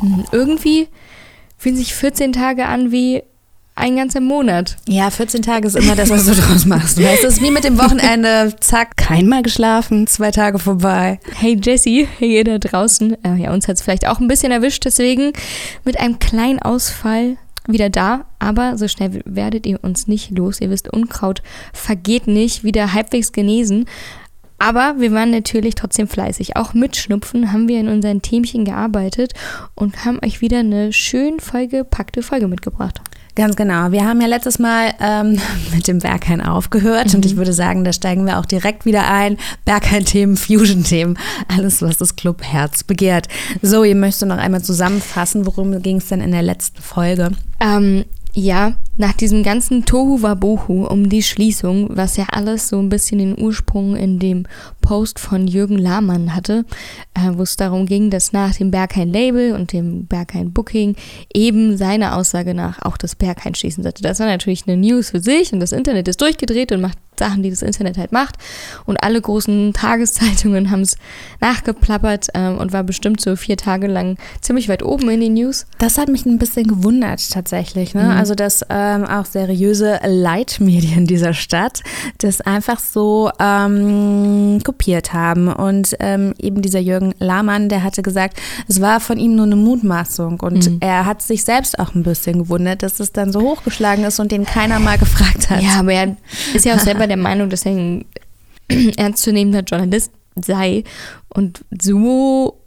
Hm, irgendwie fühlen sich 14 Tage an wie ein ganzer Monat. Ja, 14 Tage ist immer das, was du draus machst. Weißt es ist wie mit dem Wochenende, zack, keinmal geschlafen, zwei Tage vorbei. Hey Jessie, hey ihr da draußen. Äh, ja, uns hat es vielleicht auch ein bisschen erwischt, deswegen mit einem kleinen Ausfall wieder da, aber so schnell werdet ihr uns nicht los. Ihr wisst, Unkraut vergeht nicht, wieder halbwegs genesen. Aber wir waren natürlich trotzdem fleißig. Auch mit Schnupfen haben wir in unseren Themchen gearbeitet und haben euch wieder eine schön vollgepackte Folge mitgebracht. Ganz genau. Wir haben ja letztes Mal ähm, mit dem Berghain aufgehört mhm. und ich würde sagen, da steigen wir auch direkt wieder ein. Berghain-Themen, Fusion-Themen, alles, was das Club Herz begehrt. So, ihr möchtet noch einmal zusammenfassen, worum ging es denn in der letzten Folge? Ähm, ja, nach diesem ganzen Tohu Wabohu um die Schließung, was ja alles so ein bisschen den Ursprung in dem Post von Jürgen Lahmann hatte, äh, wo es darum ging, dass nach dem Berghain Label und dem Berghain Booking eben seiner Aussage nach auch das Berghain schließen sollte. Das war natürlich eine News für sich und das Internet ist durchgedreht und macht Sachen, die das Internet halt macht. Und alle großen Tageszeitungen haben es nachgeplappert ähm, und war bestimmt so vier Tage lang ziemlich weit oben in den News. Das hat mich ein bisschen gewundert tatsächlich. Ne? Mhm. Also, dass ähm, auch seriöse Leitmedien dieser Stadt das einfach so ähm, kopiert haben. Und ähm, eben dieser Jürgen Lahmann, der hatte gesagt, es war von ihm nur eine Mutmaßung. Und mhm. er hat sich selbst auch ein bisschen gewundert, dass es dann so hochgeschlagen ist und den keiner mal gefragt hat. Ja, aber er ist ja auch selber selber der Meinung, dass er ein ernstzunehmender Journalist sei. Und so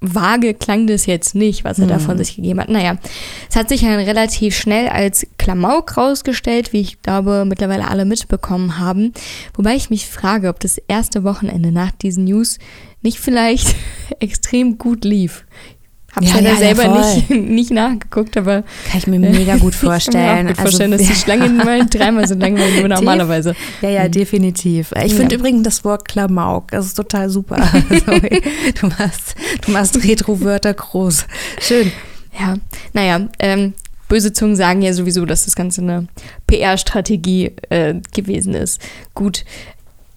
vage klang das jetzt nicht, was er mhm. da von sich gegeben hat. Naja, es hat sich dann relativ schnell als Klamauk rausgestellt, wie ich glaube, mittlerweile alle mitbekommen haben. Wobei ich mich frage, ob das erste Wochenende nach diesen News nicht vielleicht extrem gut lief. Hab's ja, ja, ja selber nicht, nicht nachgeguckt, aber. Kann ich mir mega gut vorstellen. Ich kann mir auch gut vorstellen, also, dass die Schlangen mal dreimal so lang waren wie normalerweise. Ja, ja, mhm. definitiv. Ich finde übrigens das Wort Klamauk, das ist total super. du machst, du machst Retro-Wörter groß. Schön. Ja, naja, ähm, böse Zungen sagen ja sowieso, dass das Ganze eine PR-Strategie äh, gewesen ist. Gut.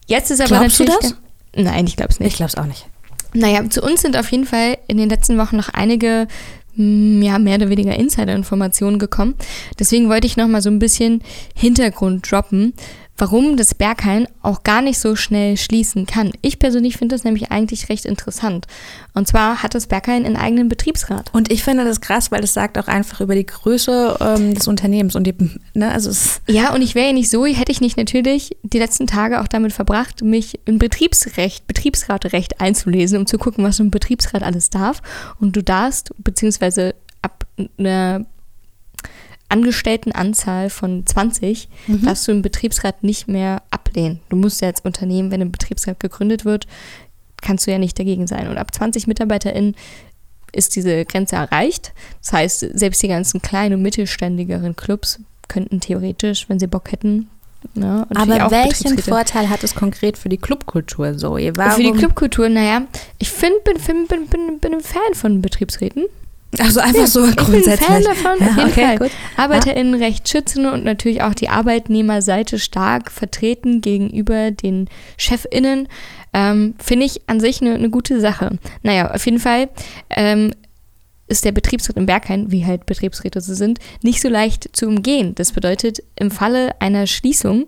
Jetzt ist aber Glaubst natürlich. Du das? Nein, ich glaube es nicht. Ich glaube es auch nicht. Naja, zu uns sind auf jeden Fall in den letzten Wochen noch einige mm, ja, mehr oder weniger Insider-Informationen gekommen. Deswegen wollte ich noch mal so ein bisschen Hintergrund droppen, warum das Berghain auch gar nicht so schnell schließen kann. Ich persönlich finde das nämlich eigentlich recht interessant. Und zwar hat das Berghain einen eigenen Betriebsrat. Und ich finde das krass, weil das sagt auch einfach über die Größe ähm, des Unternehmens und die, ne, also Ja, und ich wäre ja nicht so, hätte ich nicht natürlich die letzten Tage auch damit verbracht, mich in Betriebsrecht, Betriebsratrecht einzulesen, um zu gucken, was so ein Betriebsrat alles darf. Und du darfst, beziehungsweise ab einer Angestelltenanzahl von 20 mhm. darfst du im Betriebsrat nicht mehr ablehnen. Du musst ja als Unternehmen, wenn ein Betriebsrat gegründet wird, kannst du ja nicht dagegen sein. Und ab 20 MitarbeiterInnen ist diese Grenze erreicht. Das heißt, selbst die ganzen kleinen und mittelständigeren Clubs könnten theoretisch, wenn sie Bock hätten, Ne? Aber welchen Vorteil hat es konkret für die Clubkultur so? Für die Clubkultur, naja, ich find, bin, bin, bin, bin ein Fan von Betriebsräten. Also einfach ja, so grundsätzlich. Ich bin Fan davon, auf jeden okay, Fall. Gut. ArbeiterInnen ja. recht schützen und natürlich auch die Arbeitnehmerseite stark vertreten gegenüber den ChefInnen, ähm, finde ich an sich eine, eine gute Sache. Naja, auf jeden Fall ähm, ist der Betriebsrat im Berghain, wie halt Betriebsräte so sind, nicht so leicht zu umgehen. Das bedeutet, im Falle einer Schließung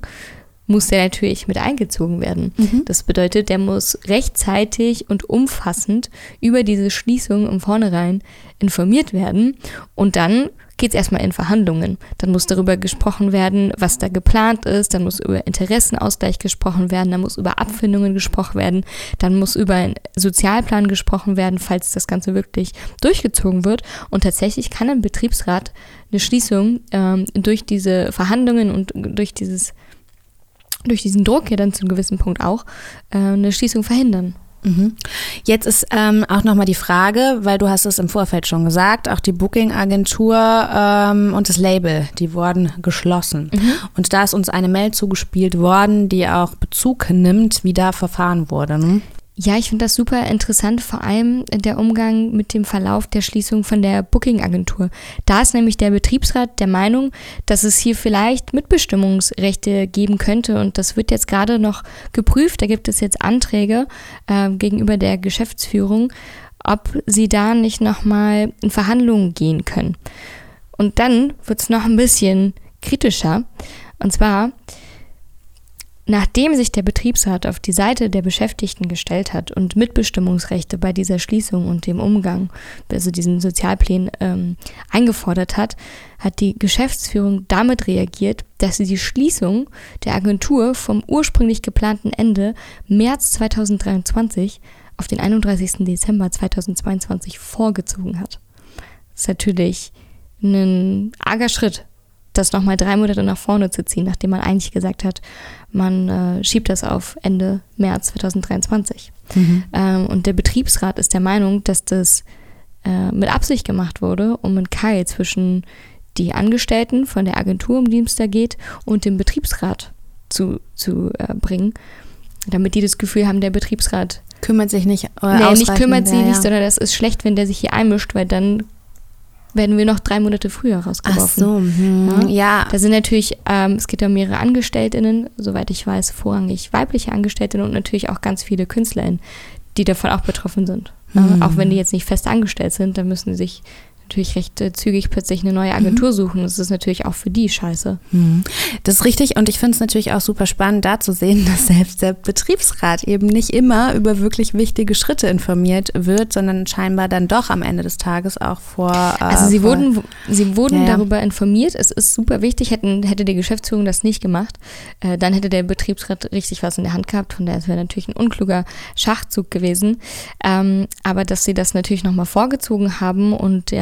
muss der natürlich mit eingezogen werden. Mhm. Das bedeutet, der muss rechtzeitig und umfassend über diese Schließung im Vornherein informiert werden und dann geht es erstmal in Verhandlungen. Dann muss darüber gesprochen werden, was da geplant ist, dann muss über Interessenausgleich gesprochen werden, dann muss über Abfindungen gesprochen werden, dann muss über einen Sozialplan gesprochen werden, falls das Ganze wirklich durchgezogen wird. Und tatsächlich kann ein Betriebsrat eine Schließung ähm, durch diese Verhandlungen und durch dieses durch diesen Druck ja dann zu einem gewissen Punkt auch äh, eine Schließung verhindern. Mhm. Jetzt ist ähm, auch nochmal die Frage, weil du hast es im Vorfeld schon gesagt, auch die Booking-Agentur ähm, und das Label, die wurden geschlossen. Mhm. Und da ist uns eine Mail zugespielt worden, die auch Bezug nimmt, wie da verfahren wurde. Ne? Ja, ich finde das super interessant, vor allem der Umgang mit dem Verlauf der Schließung von der Booking-Agentur. Da ist nämlich der Betriebsrat der Meinung, dass es hier vielleicht Mitbestimmungsrechte geben könnte und das wird jetzt gerade noch geprüft. Da gibt es jetzt Anträge äh, gegenüber der Geschäftsführung, ob sie da nicht nochmal in Verhandlungen gehen können. Und dann wird es noch ein bisschen kritischer. Und zwar Nachdem sich der Betriebsrat auf die Seite der Beschäftigten gestellt hat und Mitbestimmungsrechte bei dieser Schließung und dem Umgang, also diesen Sozialplänen ähm, eingefordert hat, hat die Geschäftsführung damit reagiert, dass sie die Schließung der Agentur vom ursprünglich geplanten Ende März 2023 auf den 31. Dezember 2022 vorgezogen hat. Das ist natürlich ein arger Schritt das nochmal drei Monate nach vorne zu ziehen, nachdem man eigentlich gesagt hat, man äh, schiebt das auf Ende März 2023. Mhm. Ähm, und der Betriebsrat ist der Meinung, dass das äh, mit Absicht gemacht wurde, um einen Keil zwischen die Angestellten von der Agentur, um die es da geht, und dem Betriebsrat zu, zu äh, bringen, damit die das Gefühl haben, der Betriebsrat kümmert sich nicht. Äh, nee, nicht kümmert sich ja, nicht, sondern das ist schlecht, wenn der sich hier einmischt, weil dann werden wir noch drei Monate früher rausgeworfen. Ach so, hm, ja. Da sind natürlich, ähm, es geht um mehrere AngestelltInnen, soweit ich weiß, vorrangig weibliche Angestellte und natürlich auch ganz viele KünstlerInnen, die davon auch betroffen sind. Hm. Auch wenn die jetzt nicht fest angestellt sind, dann müssen sie sich natürlich recht äh, zügig plötzlich eine neue Agentur mhm. suchen. Das ist natürlich auch für die scheiße. Mhm. Das ist richtig und ich finde es natürlich auch super spannend, da zu sehen, dass selbst der Betriebsrat eben nicht immer über wirklich wichtige Schritte informiert wird, sondern scheinbar dann doch am Ende des Tages auch vor. Äh, also sie vor, wurden, sie wurden ja, ja. darüber informiert. Es ist super wichtig. Hätten, hätte die Geschäftsführung das nicht gemacht, äh, dann hätte der Betriebsrat richtig was in der Hand gehabt. Von daher wäre natürlich ein unkluger Schachzug gewesen. Ähm, aber dass sie das natürlich nochmal vorgezogen haben und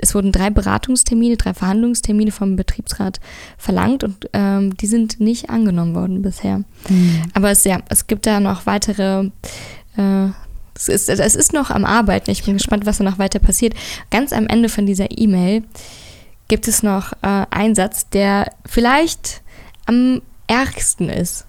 es wurden drei Beratungstermine, drei Verhandlungstermine vom Betriebsrat verlangt und ähm, die sind nicht angenommen worden bisher. Mhm. Aber es, ja, es gibt da noch weitere. Äh, es ist, es ist noch am Arbeiten. Ich bin gespannt, was da noch weiter passiert. Ganz am Ende von dieser E-Mail gibt es noch äh, einen Satz, der vielleicht am ärgsten ist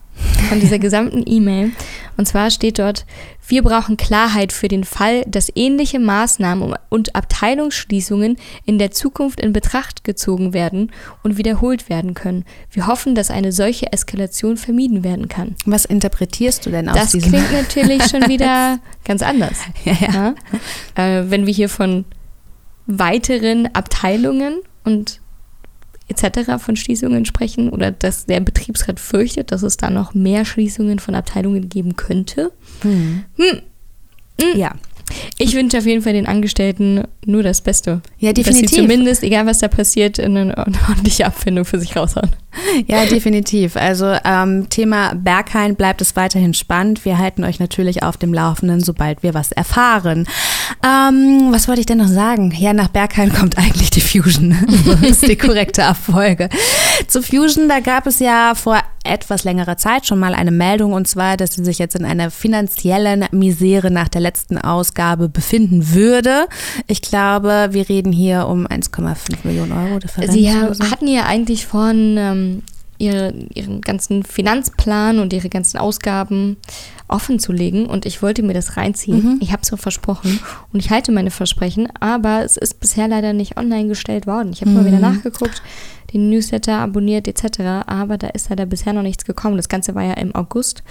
von dieser gesamten E-Mail. Und zwar steht dort, wir brauchen Klarheit für den Fall, dass ähnliche Maßnahmen und Abteilungsschließungen in der Zukunft in Betracht gezogen werden und wiederholt werden können. Wir hoffen, dass eine solche Eskalation vermieden werden kann. Was interpretierst du denn aus das diesem? Das klingt natürlich schon wieder ganz anders. Ja, ja. Ja? Äh, wenn wir hier von weiteren Abteilungen und etc. von Schließungen sprechen oder dass der Betriebsrat fürchtet, dass es da noch mehr Schließungen von Abteilungen geben könnte. Hm. Hm. Hm. Ja. Ich wünsche auf jeden Fall den Angestellten nur das Beste. Ja, definitiv. Dass sie zumindest, egal was da passiert, eine ordentliche Abfindung für sich raushauen. Ja, definitiv. Also ähm, Thema Berghain bleibt es weiterhin spannend. Wir halten euch natürlich auf dem Laufenden, sobald wir was erfahren. Ähm, was wollte ich denn noch sagen? Ja, nach Berghain kommt eigentlich die Fusion. das ist die korrekte Abfolge. Zu Fusion, da gab es ja vor etwas längerer Zeit schon mal eine Meldung und zwar, dass sie sich jetzt in einer finanziellen Misere nach der letzten Ausgabe befinden würde. Ich glaube, wir reden hier um 1,5 Millionen Euro Differenz. Sie so. hatten ja eigentlich von ähm, ihre, ihren ganzen Finanzplan und ihre ganzen Ausgaben offen zu legen und ich wollte mir das reinziehen. Mhm. Ich habe es so versprochen und ich halte meine Versprechen, aber es ist bisher leider nicht online gestellt worden. Ich habe mhm. mal wieder nachgeguckt, den Newsletter abonniert etc., aber da ist leider bisher noch nichts gekommen. Das Ganze war ja im August,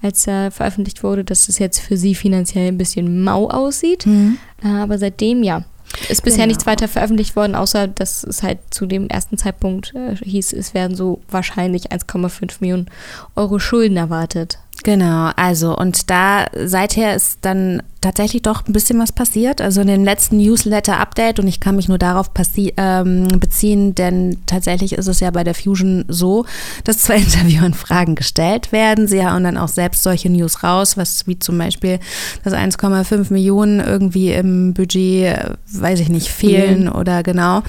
als er veröffentlicht wurde, dass es jetzt für sie finanziell ein bisschen mau aussieht. Mhm. Aber seitdem ja, ist bisher genau. nichts weiter veröffentlicht worden, außer dass es halt zu dem ersten Zeitpunkt äh, hieß, es werden so wahrscheinlich 1,5 Millionen Euro Schulden erwartet. Genau, also und da seither ist dann tatsächlich doch ein bisschen was passiert. Also in dem letzten Newsletter-Update und ich kann mich nur darauf ähm, beziehen, denn tatsächlich ist es ja bei der Fusion so, dass zwei Interviewanfragen gestellt werden. Sie hauen dann auch selbst solche News raus, was wie zum Beispiel, dass 1,5 Millionen irgendwie im Budget, weiß ich nicht, fehlen mhm. oder genau.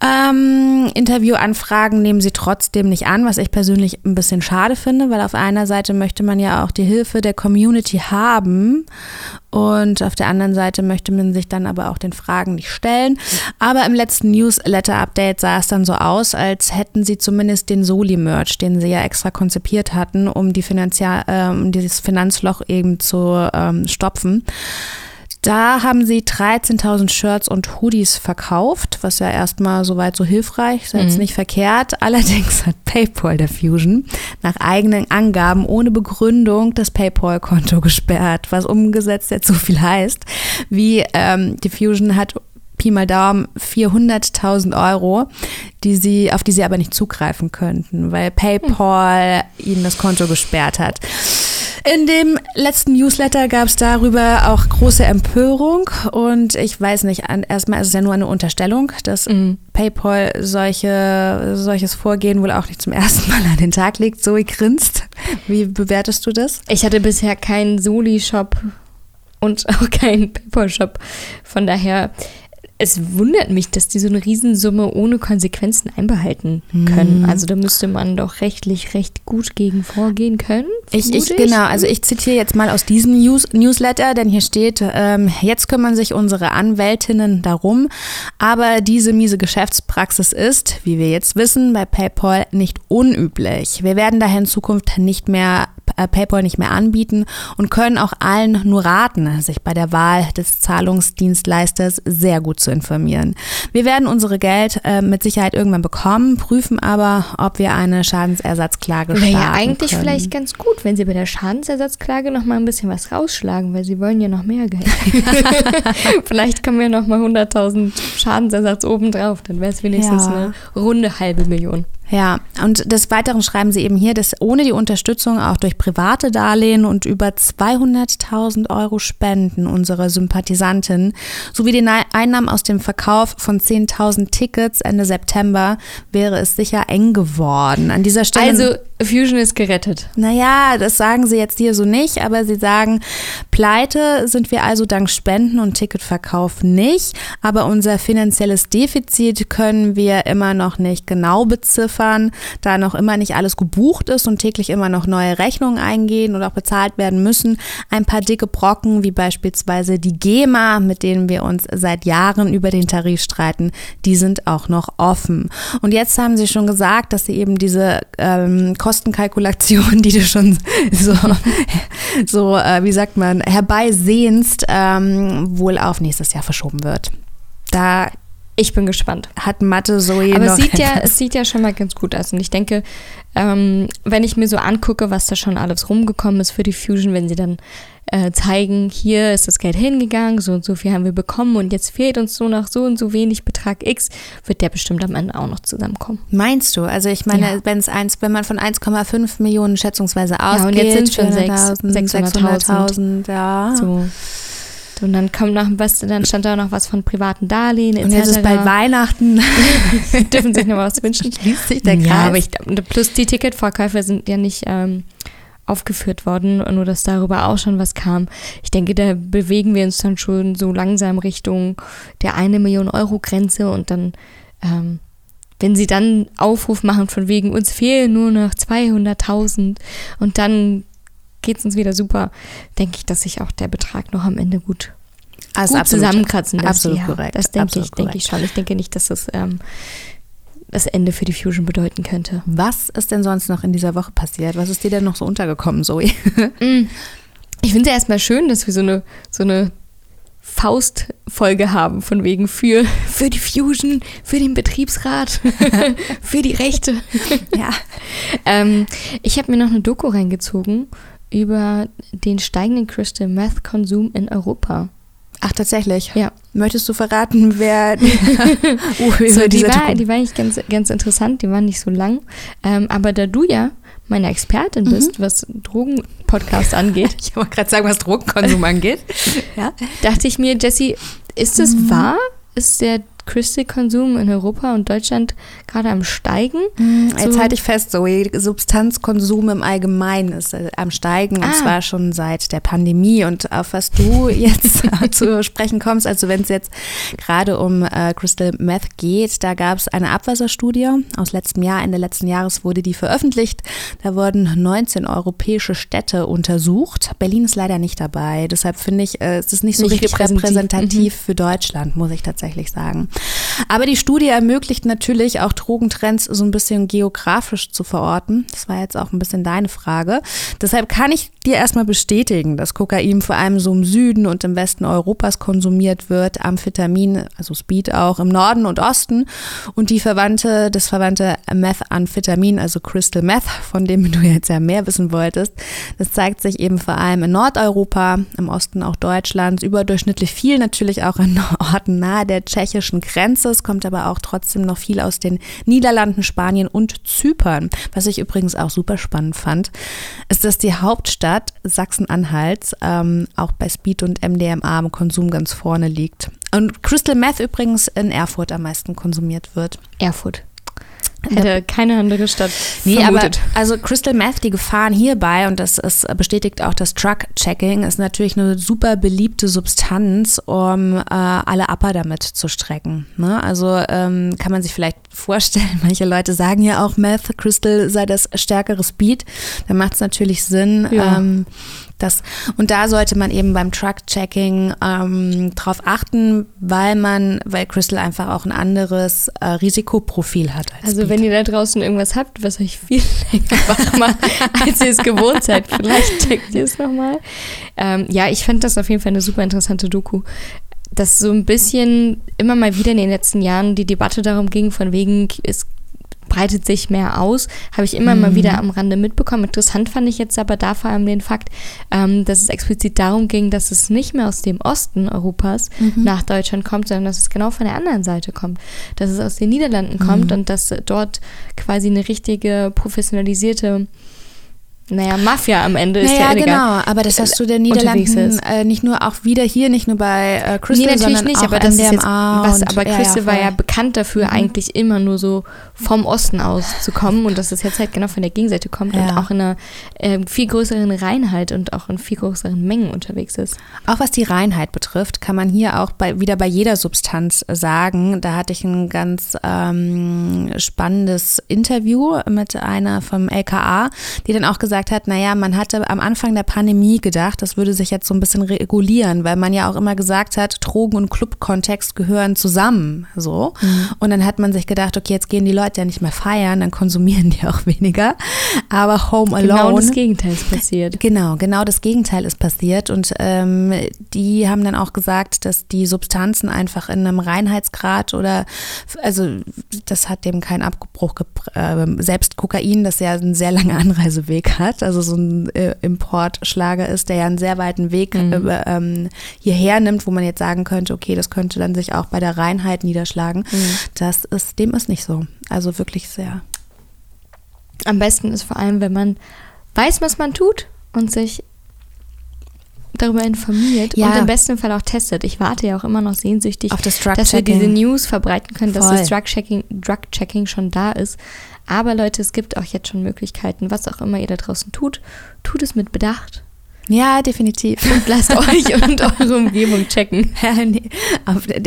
Ähm, Interviewanfragen nehmen sie trotzdem nicht an, was ich persönlich ein bisschen schade finde, weil auf einer Seite möchte man ja auch die Hilfe der Community haben Und auf der anderen Seite möchte man sich dann aber auch den Fragen nicht stellen. Aber im letzten Newsletter-Update sah es dann so aus, als hätten sie zumindest den Soli-Merch, den sie ja extra konzipiert hatten, um, die Finanzia äh, dieses Finanzloch eben zu ähm, stopfen. Da haben sie 13.000 Shirts und Hoodies verkauft, was ja erstmal soweit so hilfreich ist, jetzt mhm. nicht verkehrt. Allerdings hat PayPal der Fusion nach eigenen Angaben ohne Begründung das PayPal-Konto gesperrt, was umgesetzt jetzt so viel heißt, wie ähm, die Fusion hat Pi mal Daumen 400.000 Euro, die sie, auf die sie aber nicht zugreifen könnten, weil PayPal ihnen das Konto gesperrt hat. In dem letzten Newsletter gab es darüber auch große Empörung und ich weiß nicht, erstmal ist es ja nur eine Unterstellung, dass mhm. PayPal solche, solches Vorgehen wohl auch nicht zum ersten Mal an den Tag legt. Zoe grinst. Wie bewertest du das? Ich hatte bisher keinen Soli-Shop und auch keinen PayPal-Shop. Von daher es wundert mich, dass die so eine Riesensumme ohne Konsequenzen einbehalten können. Mhm. Also da müsste man doch rechtlich recht gut gegen vorgehen können. Ich, ich, genau, also ich zitiere jetzt mal aus diesem News Newsletter, denn hier steht, ähm, jetzt kümmern sich unsere Anwältinnen darum, aber diese miese Geschäftspraxis ist, wie wir jetzt wissen, bei PayPal nicht unüblich. Wir werden daher in Zukunft nicht mehr PayPal nicht mehr anbieten und können auch allen nur raten, sich bei der Wahl des Zahlungsdienstleisters sehr gut zu informieren. Wir werden unsere Geld äh, mit Sicherheit irgendwann bekommen, prüfen aber, ob wir eine Schadensersatzklage starten Wäre ja eigentlich können. vielleicht ganz gut, wenn Sie bei der Schadensersatzklage noch mal ein bisschen was rausschlagen, weil Sie wollen ja noch mehr Geld. vielleicht kommen wir noch mal 100.000 Schadensersatz obendrauf, dann wäre es wenigstens ja. eine runde halbe Million. Ja, und des Weiteren schreiben sie eben hier, dass ohne die Unterstützung auch durch private Darlehen und über 200.000 Euro Spenden unserer Sympathisanten sowie den Einnahmen aus dem Verkauf von 10.000 Tickets Ende September wäre es sicher eng geworden. An dieser Stelle. Also Fusion ist gerettet. Naja, das sagen sie jetzt hier so nicht, aber sie sagen, pleite sind wir also dank Spenden und Ticketverkauf nicht, aber unser finanzielles Defizit können wir immer noch nicht genau beziffern, da noch immer nicht alles gebucht ist und täglich immer noch neue Rechnungen eingehen und auch bezahlt werden müssen. Ein paar dicke Brocken, wie beispielsweise die GEMA, mit denen wir uns seit Jahren über den Tarif streiten, die sind auch noch offen. Und jetzt haben sie schon gesagt, dass sie eben diese ähm, Kostenkalkulation, die du schon so, so äh, wie sagt man, herbeisehnst, ähm, wohl auf nächstes Jahr verschoben wird. Da ich bin gespannt. Hat Mathe Zoe Aber noch es sieht, ja, es sieht ja schon mal ganz gut aus. Und ich denke, ähm, wenn ich mir so angucke, was da schon alles rumgekommen ist für die Fusion, wenn sie dann äh, zeigen, hier ist das Geld hingegangen, so und so viel haben wir bekommen und jetzt fehlt uns so noch so und so wenig Betrag X, wird der bestimmt am Ende auch noch zusammenkommen. Meinst du? Also ich meine, ja. wenn es eins, wenn man von 1,5 Millionen schätzungsweise ausgeht, ja, und jetzt sind schon 600.000, 600 ja. So. Und dann kommt noch was, dann stand da noch was von privaten Darlehen etc. Und jetzt ist bald Weihnachten. Dürfen sich noch was wünschen. Schließt sich der Kreis. Ja, aber ich, plus die Ticketverkäufe sind ja nicht ähm, aufgeführt worden, nur dass darüber auch schon was kam. Ich denke, da bewegen wir uns dann schon so langsam Richtung der eine Million Euro Grenze und dann, ähm, wenn sie dann Aufruf machen von wegen, uns fehlen nur noch 200.000 und dann geht es uns wieder super, denke ich, dass sich auch der Betrag noch am Ende gut, also gut absolut, zusammenkratzen lässt. Absolut ja, korrekt. Das denke ich, denke ich schon. Ich denke nicht, dass das ähm, das Ende für die Fusion bedeuten könnte. Was ist denn sonst noch in dieser Woche passiert? Was ist dir denn noch so untergekommen, Zoe? Mm. ich finde es ja erstmal schön, dass wir so eine, so eine Faustfolge haben, von wegen für, für die Fusion, für den Betriebsrat, für die Rechte. ja. Ähm, ich habe mir noch eine Doku reingezogen über den steigenden Crystal Meth Konsum in Europa. Ach, tatsächlich? Ja. Möchtest du verraten, wer uh, so, die, war, die war eigentlich ganz, ganz interessant, die war nicht so lang. Ähm, aber da du ja meine Expertin bist, mhm. was Drogenpodcast angeht. ich wollte gerade sagen, was Drogenkonsum angeht. ja. Dachte ich mir, Jessie, ist das mhm. wahr? Ist der Crystal-Konsum in Europa und Deutschland gerade am Steigen. Mhm, jetzt so. halte ich fest, so Substanzkonsum im Allgemeinen ist äh, am Steigen ah. und zwar schon seit der Pandemie. Und auf was du jetzt zu sprechen kommst, also wenn es jetzt gerade um äh, Crystal Meth geht, da gab es eine Abwasserstudie aus letztem Jahr. Ende letzten Jahres wurde die veröffentlicht. Da wurden 19 europäische Städte untersucht. Berlin ist leider nicht dabei. Deshalb finde ich, äh, es ist nicht so nicht richtig repräsentativ, repräsentativ mhm. für Deutschland, muss ich tatsächlich sagen. Aber die Studie ermöglicht natürlich auch Drogentrends so ein bisschen geografisch zu verorten. Das war jetzt auch ein bisschen deine Frage. Deshalb kann ich dir erstmal bestätigen, dass Kokain vor allem so im Süden und im Westen Europas konsumiert wird, Amphetamin, also Speed auch im Norden und Osten und die Verwandte, das verwandte Methamphetamin, also Crystal Meth, von dem du jetzt ja mehr wissen wolltest, das zeigt sich eben vor allem in Nordeuropa, im Osten auch Deutschlands, überdurchschnittlich viel natürlich auch in Orten nahe der tschechischen Grenze. Es kommt aber auch trotzdem noch viel aus den Niederlanden, Spanien und Zypern. Was ich übrigens auch super spannend fand, ist, dass die Hauptstadt Sachsen-Anhalt ähm, auch bei Speed und MDMA im Konsum ganz vorne liegt. Und Crystal Meth übrigens in Erfurt am meisten konsumiert wird. Erfurt. Hätte keine andere Stadt nee, vermutet. aber also Crystal Meth, die Gefahren hierbei, und das ist, bestätigt auch das Truck-Checking, ist natürlich eine super beliebte Substanz, um äh, alle Upper damit zu strecken. Ne? Also ähm, kann man sich vielleicht vorstellen, manche Leute sagen ja auch, Meth, Crystal sei das stärkere Speed. Da macht es natürlich Sinn, ja. ähm, das, und da sollte man eben beim Truck-Checking ähm, drauf achten, weil man, weil Crystal einfach auch ein anderes äh, Risikoprofil hat. also Speed. wenn ihr da draußen irgendwas habt, was euch viel länger wach macht, als ihr es gewohnt seid, vielleicht checkt ihr es nochmal. Ähm, ja, ich fand das auf jeden Fall eine super interessante Doku dass so ein bisschen immer mal wieder in den letzten Jahren die Debatte darum ging, von wegen, es breitet sich mehr aus. Habe ich immer mhm. mal wieder am Rande mitbekommen. Interessant fand ich jetzt aber da vor allem den Fakt, ähm, dass es explizit darum ging, dass es nicht mehr aus dem Osten Europas mhm. nach Deutschland kommt, sondern dass es genau von der anderen Seite kommt. Dass es aus den Niederlanden mhm. kommt und dass dort quasi eine richtige professionalisierte naja, Mafia am Ende ist naja, ja genau, aber das hast du der Niederlanden äh, nicht nur auch wieder hier, nicht nur bei äh, Crystal, nee, natürlich nicht, aber das ist jetzt, was, aber Crystal ja, war ja bekannt dafür, mhm. eigentlich immer nur so vom Osten aus zu kommen und dass es jetzt halt genau von der Gegenseite kommt ja. und auch in einer äh, viel größeren Reinheit und auch in viel größeren Mengen unterwegs ist. Auch was die Reinheit betrifft, kann man hier auch bei, wieder bei jeder Substanz sagen. Da hatte ich ein ganz ähm, spannendes Interview mit einer vom LKA, die dann auch gesagt gesagt hat, naja, man hatte am Anfang der Pandemie gedacht, das würde sich jetzt so ein bisschen regulieren, weil man ja auch immer gesagt hat, Drogen- und Clubkontext gehören zusammen. So. Mhm. Und dann hat man sich gedacht, okay, jetzt gehen die Leute ja nicht mehr feiern, dann konsumieren die auch weniger. Aber Home Alone. Genau das Gegenteil ist passiert. Genau, genau das Gegenteil ist passiert. Und ähm, die haben dann auch gesagt, dass die Substanzen einfach in einem Reinheitsgrad oder, also das hat dem keinen Abbruch gebracht. Äh, selbst Kokain, das ja einen sehr langen Anreiseweg hat also so ein äh, Importschlager ist, der ja einen sehr weiten Weg mhm. äh, ähm, hierher nimmt, wo man jetzt sagen könnte, okay, das könnte dann sich auch bei der Reinheit niederschlagen. Mhm. Das ist, dem ist nicht so. Also wirklich sehr. Am besten ist vor allem, wenn man weiß, was man tut und sich darüber informiert ja. und im besten Fall auch testet. Ich warte ja auch immer noch sehnsüchtig, das dass wir diese News verbreiten können, dass Voll. das Drug-Checking Drug -Checking schon da ist. Aber Leute, es gibt auch jetzt schon Möglichkeiten, was auch immer ihr da draußen tut, tut es mit Bedacht. Ja, definitiv. Und lasst euch und eure Umgebung checken. Ja, nee.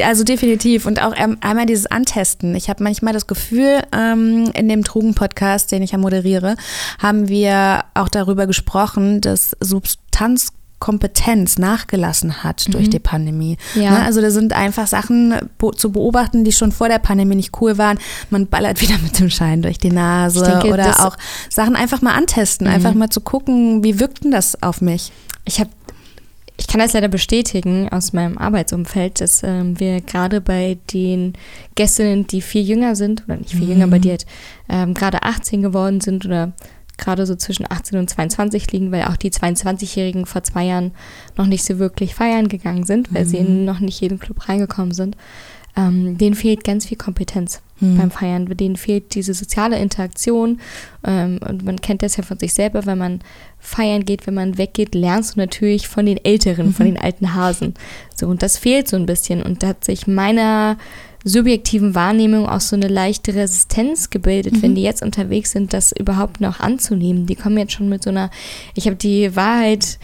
Also definitiv. Und auch einmal dieses Antesten. Ich habe manchmal das Gefühl, ähm, in dem Drogen-Podcast, den ich ja moderiere, haben wir auch darüber gesprochen, dass Substanz Kompetenz nachgelassen hat durch mhm. die Pandemie. Ja. Ne? Also da sind einfach Sachen zu beobachten, die schon vor der Pandemie nicht cool waren. Man ballert wieder mit dem Schein durch die Nase denke, oder auch Sachen einfach mal antesten, mhm. einfach mal zu gucken, wie wirkt denn das auf mich? Ich habe ich kann das leider bestätigen aus meinem Arbeitsumfeld, dass ähm, wir gerade bei den Gästinnen, die viel jünger sind, oder nicht viel mhm. jünger, aber die halt ähm, gerade 18 geworden sind oder gerade so zwischen 18 und 22 liegen, weil auch die 22-Jährigen vor zwei Jahren noch nicht so wirklich feiern gegangen sind, weil mhm. sie in noch nicht jeden Club reingekommen sind. Ähm, denen fehlt ganz viel Kompetenz mhm. beim Feiern. Denen fehlt diese soziale Interaktion. Ähm, und man kennt das ja von sich selber, wenn man feiern geht, wenn man weggeht, lernst du natürlich von den Älteren, mhm. von den alten Hasen. So, und das fehlt so ein bisschen. Und da hat sich meiner subjektiven Wahrnehmung auch so eine leichte Resistenz gebildet, mhm. wenn die jetzt unterwegs sind, das überhaupt noch anzunehmen. Die kommen jetzt schon mit so einer, ich habe die Wahrheit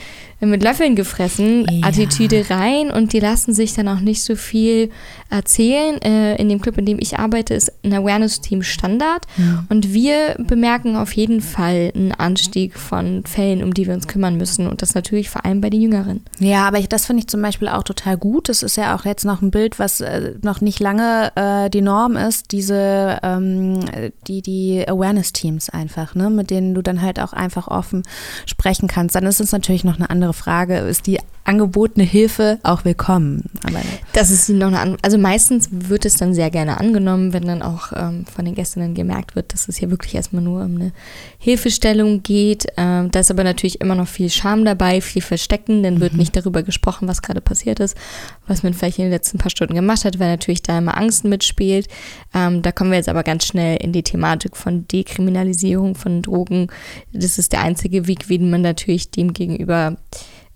mit Löffeln gefressen, ja. Attitüde rein und die lassen sich dann auch nicht so viel erzählen. Äh, in dem Club, in dem ich arbeite, ist ein Awareness-Team Standard ja. und wir bemerken auf jeden Fall einen Anstieg von Fällen, um die wir uns kümmern müssen und das natürlich vor allem bei den Jüngeren. Ja, aber ich, das finde ich zum Beispiel auch total gut. Das ist ja auch jetzt noch ein Bild, was äh, noch nicht lange äh, die Norm ist, diese ähm, die, die Awareness-Teams einfach, ne, mit denen du dann halt auch einfach offen sprechen kannst. Dann ist es natürlich noch eine andere andere Frage. Ist die angebotene Hilfe auch willkommen? Aber das ist noch eine Also meistens wird es dann sehr gerne angenommen, wenn dann auch ähm, von den Gästinnen gemerkt wird, dass es hier wirklich erstmal nur um eine Hilfestellung geht. Ähm, da ist aber natürlich immer noch viel Scham dabei, viel Verstecken, dann wird mhm. nicht darüber gesprochen, was gerade passiert ist, was man vielleicht in den letzten paar Stunden gemacht hat, weil natürlich da immer Angst mitspielt. Ähm, da kommen wir jetzt aber ganz schnell in die Thematik von Dekriminalisierung von Drogen. Das ist der einzige Weg, wie man natürlich dem gegenüber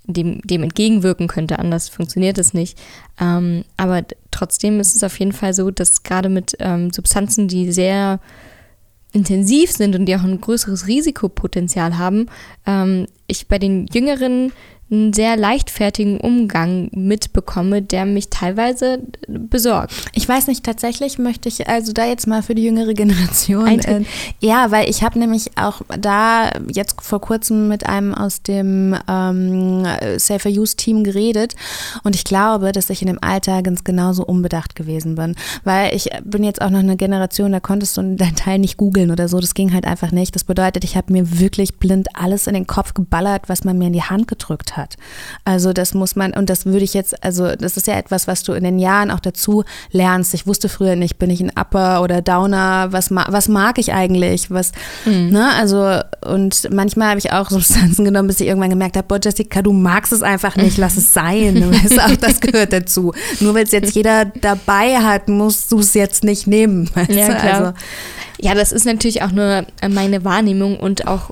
dem, dem entgegenwirken könnte. Anders funktioniert es nicht. Ähm, aber trotzdem ist es auf jeden Fall so, dass gerade mit ähm, Substanzen, die sehr intensiv sind und die auch ein größeres Risikopotenzial haben, ähm, ich bei den Jüngeren einen sehr leichtfertigen Umgang mitbekomme, der mich teilweise besorgt. Ich weiß nicht, tatsächlich möchte ich also da jetzt mal für die jüngere Generation. Äh, ja, weil ich habe nämlich auch da jetzt vor kurzem mit einem aus dem ähm, Safer Use Team geredet und ich glaube, dass ich in dem Alter ganz genauso unbedacht gewesen bin, weil ich bin jetzt auch noch eine Generation, da konntest du deinen Teil nicht googeln oder so, das ging halt einfach nicht. Das bedeutet, ich habe mir wirklich blind alles in den Kopf geballert, was man mir in die Hand gedrückt hat hat. Also das muss man, und das würde ich jetzt, also das ist ja etwas, was du in den Jahren auch dazu lernst. Ich wusste früher nicht, bin ich ein Upper oder Downer, was, was mag ich eigentlich, was, mhm. ne, also und manchmal habe ich auch Substanzen genommen, bis ich irgendwann gemerkt habe, boah Jessica, du magst es einfach nicht, lass es sein. Weißt, auch das gehört dazu. Nur weil es jetzt jeder dabei hat, musst du es jetzt nicht nehmen. Weißt ja, klar. Also, ja, das ist natürlich auch nur meine Wahrnehmung und auch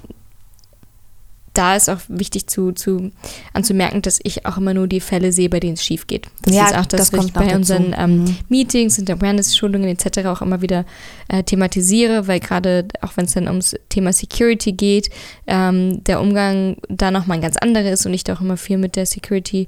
da ist auch wichtig zu, zu anzumerken, dass ich auch immer nur die Fälle sehe, bei denen es schief geht. Das ja, ist auch das, das was ich bei unseren ähm, mhm. Meetings und Awareness-Schulungen etc. auch immer wieder äh, thematisiere, weil gerade auch wenn es dann ums Thema Security geht, ähm, der Umgang da nochmal ein ganz anderer ist und ich da auch immer viel mit der Security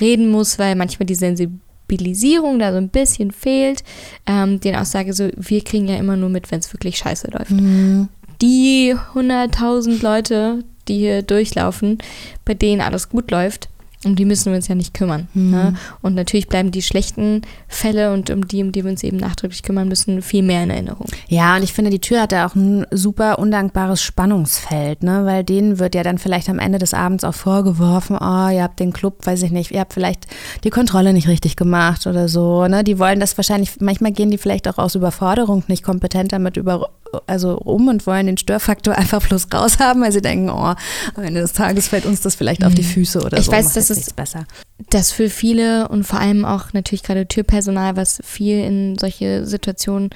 reden muss, weil manchmal die Sensibilisierung da so ein bisschen fehlt. Ähm, den Aussage so, wir kriegen ja immer nur mit, wenn es wirklich scheiße läuft. Mhm. Die 100.000 Leute, die hier durchlaufen, bei denen alles gut läuft. Um die müssen wir uns ja nicht kümmern. Mhm. Ne? Und natürlich bleiben die schlechten Fälle und um die, um die wir uns eben nachdrücklich kümmern müssen, viel mehr in Erinnerung. Ja, und ich finde, die Tür hat ja auch ein super undankbares Spannungsfeld, ne? weil denen wird ja dann vielleicht am Ende des Abends auch vorgeworfen, oh, ihr habt den Club, weiß ich nicht, ihr habt vielleicht die Kontrolle nicht richtig gemacht oder so. Ne? Die wollen das wahrscheinlich, manchmal gehen die vielleicht auch aus Überforderung nicht kompetent damit über, also um und wollen den Störfaktor einfach bloß raushaben, weil sie denken, oh, am Ende des Tages fällt uns das vielleicht auf die mhm. Füße oder ich so. Ich weiß, das ist besser. Das für viele und vor allem auch natürlich gerade Türpersonal, was viel in solche Situationen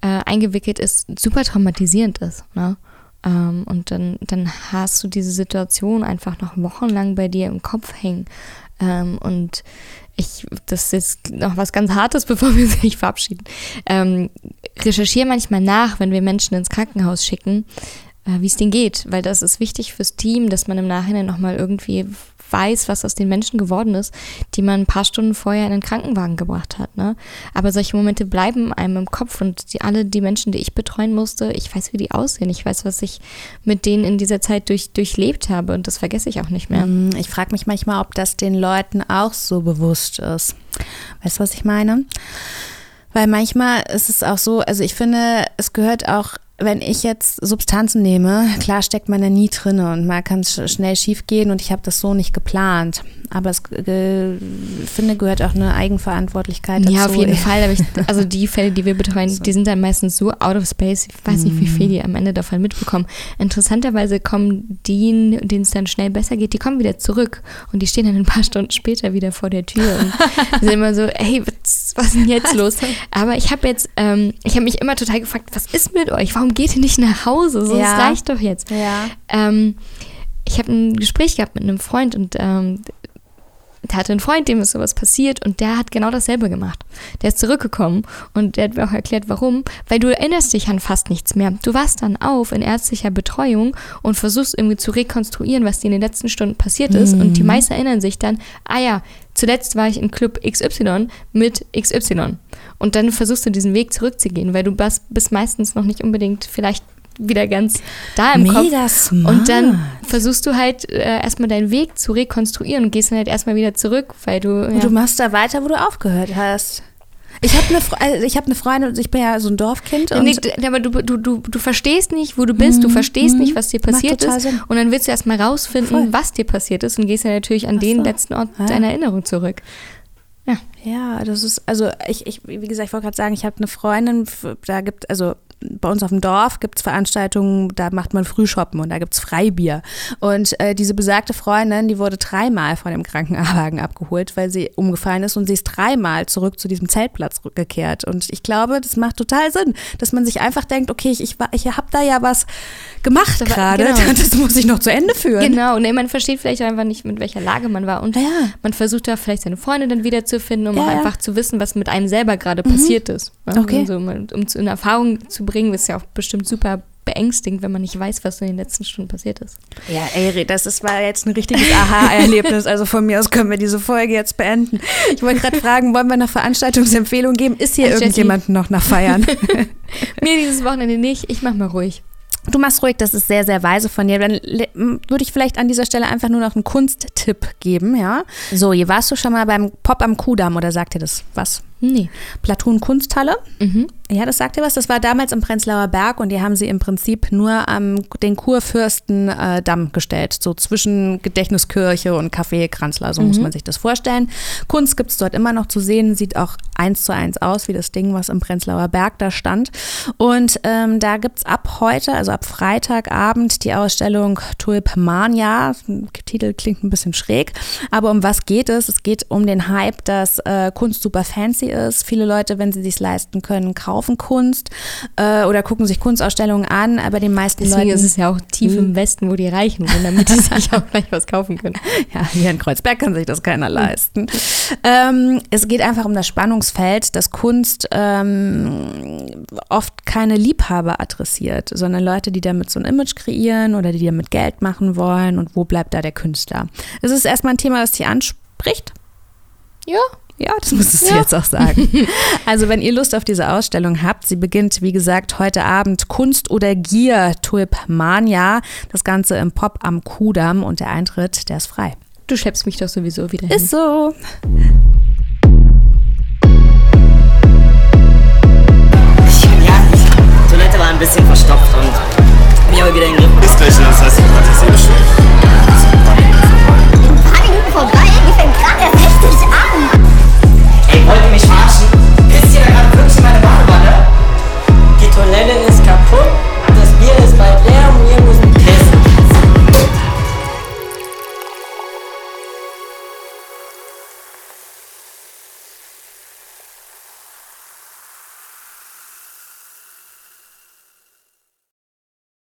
äh, eingewickelt ist, super traumatisierend ist. Ne? Ähm, und dann, dann hast du diese Situation einfach noch wochenlang bei dir im Kopf hängen. Ähm, und ich, das ist jetzt noch was ganz Hartes, bevor wir sich verabschieden. Ähm, recherchiere manchmal nach, wenn wir Menschen ins Krankenhaus schicken, äh, wie es denen geht, weil das ist wichtig fürs Team, dass man im Nachhinein nochmal irgendwie weiß, was aus den Menschen geworden ist, die man ein paar Stunden vorher in den Krankenwagen gebracht hat. Ne? Aber solche Momente bleiben einem im Kopf und die, alle die Menschen, die ich betreuen musste, ich weiß, wie die aussehen. Ich weiß, was ich mit denen in dieser Zeit durch, durchlebt habe und das vergesse ich auch nicht mehr. Mhm. Ich frage mich manchmal, ob das den Leuten auch so bewusst ist. Weißt du, was ich meine? Weil manchmal ist es auch so, also ich finde, es gehört auch wenn ich jetzt Substanzen nehme, klar steckt man da nie drin und mal kann es schnell schief gehen und ich habe das so nicht geplant. Aber es äh, finde, gehört auch eine Eigenverantwortlichkeit dazu. Ja, auf jeden Fall. Ich, also die Fälle, die wir betreuen, so. die sind dann meistens so out of space. Ich weiß nicht, wie viel die am Ende davon mitbekommen. Interessanterweise kommen die, denen es dann schnell besser geht, die kommen wieder zurück und die stehen dann ein paar Stunden später wieder vor der Tür und sind immer so, hey, was, was ist denn jetzt los? Aber ich habe jetzt, ähm, ich habe mich immer total gefragt, was ist mit euch? Warum geht ihr nicht nach Hause? So, ja. das reicht doch jetzt. Ja. Ähm, ich habe ein Gespräch gehabt mit einem Freund und ähm, der hatte einen Freund, dem ist sowas passiert und der hat genau dasselbe gemacht. Der ist zurückgekommen und der hat mir auch erklärt, warum. Weil du erinnerst dich an fast nichts mehr. Du warst dann auf in ärztlicher Betreuung und versuchst irgendwie zu rekonstruieren, was dir in den letzten Stunden passiert ist. Mhm. Und die mhm. meisten erinnern sich dann, ah ja, zuletzt war ich in Club XY mit XY. Und dann versuchst du diesen Weg zurückzugehen, weil du bist meistens noch nicht unbedingt vielleicht wieder ganz da im Mega Kopf. Smart. Und dann versuchst du halt äh, erstmal deinen Weg zu rekonstruieren und gehst dann halt erstmal wieder zurück, weil du. Ja. Und du machst da weiter, wo du aufgehört hast. Ich habe eine, also hab eine Freundin und ich bin ja so ein Dorfkind. Und nee, aber du, du, du, du verstehst nicht, wo du bist, du mhm, verstehst nicht, mhm. was dir passiert ist. Sinn. Und dann willst du erstmal rausfinden, Voll. was dir passiert ist und gehst dann natürlich an Ach den so. letzten Ort ja. deiner Erinnerung zurück. Ja. Ja, das ist, also ich, ich wie gesagt, ich wollte gerade sagen, ich habe eine Freundin, da gibt, also bei uns auf dem Dorf gibt es Veranstaltungen, da macht man Frühshoppen und da gibt es Freibier. Und äh, diese besagte Freundin, die wurde dreimal von dem Krankenwagen abgeholt, weil sie umgefallen ist und sie ist dreimal zurück zu diesem Zeltplatz zurückgekehrt. Und ich glaube, das macht total Sinn, dass man sich einfach denkt, okay, ich, ich, ich habe da ja was gemacht gerade, genau. das muss ich noch zu Ende führen. Genau, und man versteht vielleicht einfach nicht, mit welcher Lage man war. Und ja. man versucht da vielleicht seine Freunde dann wiederzufinden, um ja, einfach zu wissen, was mit einem selber gerade mhm. passiert ist. Okay. Also, um, um in Erfahrung zu bringen, ist ja auch bestimmt super beängstigend, wenn man nicht weiß, was in den letzten Stunden passiert ist. Ja, ey, das ist, war jetzt ein richtiges Aha-Erlebnis. Also von mir aus können wir diese Folge jetzt beenden. Ich wollte gerade fragen, wollen wir noch Veranstaltungsempfehlungen geben? Ist hier irgendjemand noch nach Feiern? Mir dieses Wochenende nicht. Ich mach mal ruhig. Du machst ruhig, das ist sehr, sehr weise von dir. Dann würde ich vielleicht an dieser Stelle einfach nur noch einen Kunsttipp geben, ja? So, hier warst du schon mal beim Pop am Kudamm oder sagt dir das was? Nee. Platoon Kunsthalle. Mhm. Ja, das sagt dir was. Das war damals im Prenzlauer Berg und die haben sie im Prinzip nur am den Kurfürstendamm äh, gestellt, so zwischen Gedächtniskirche und Café Kranzler, so mhm. muss man sich das vorstellen. Kunst gibt es dort immer noch zu sehen, sieht auch eins zu eins aus, wie das Ding, was im Prenzlauer Berg da stand. Und ähm, da gibt es ab heute, also ab Freitagabend, die Ausstellung Tulp Mania. Titel klingt ein bisschen schräg, aber um was geht es? Es geht um den Hype, dass äh, Kunst super fancy ist. Viele Leute, wenn sie sich leisten können, kaufen Kunst äh, oder gucken sich Kunstausstellungen an, aber den meisten Deswegen Leuten. ist es ja auch tief im hm. Westen, wo die Reichen sind, damit sie sich auch gleich was kaufen können. Ja, hier in Kreuzberg kann sich das keiner leisten. Ähm, es geht einfach um das Spannungsfeld, dass Kunst ähm, oft keine Liebhaber adressiert, sondern Leute, die damit so ein Image kreieren oder die damit Geld machen wollen und wo bleibt da der Künstler. Es ist erstmal ein Thema, das sie anspricht. Ja, ja, das musstest ja. du jetzt auch sagen. Also, wenn ihr Lust auf diese Ausstellung habt, sie beginnt, wie gesagt, heute Abend Kunst oder Gier Tulpmania. Das Ganze im Pop am Kudamm und der Eintritt, der ist frei. Du schleppst mich doch sowieso wieder hin. Ist so. Ja, die Toilette war ein bisschen verstopft und mich aber wieder in den Griff. Ist gleich, das heißt, ich hatte es eh. Ein paar Minuten vorbei. ich bin gerade Ey, wollt ihr mich verarschen?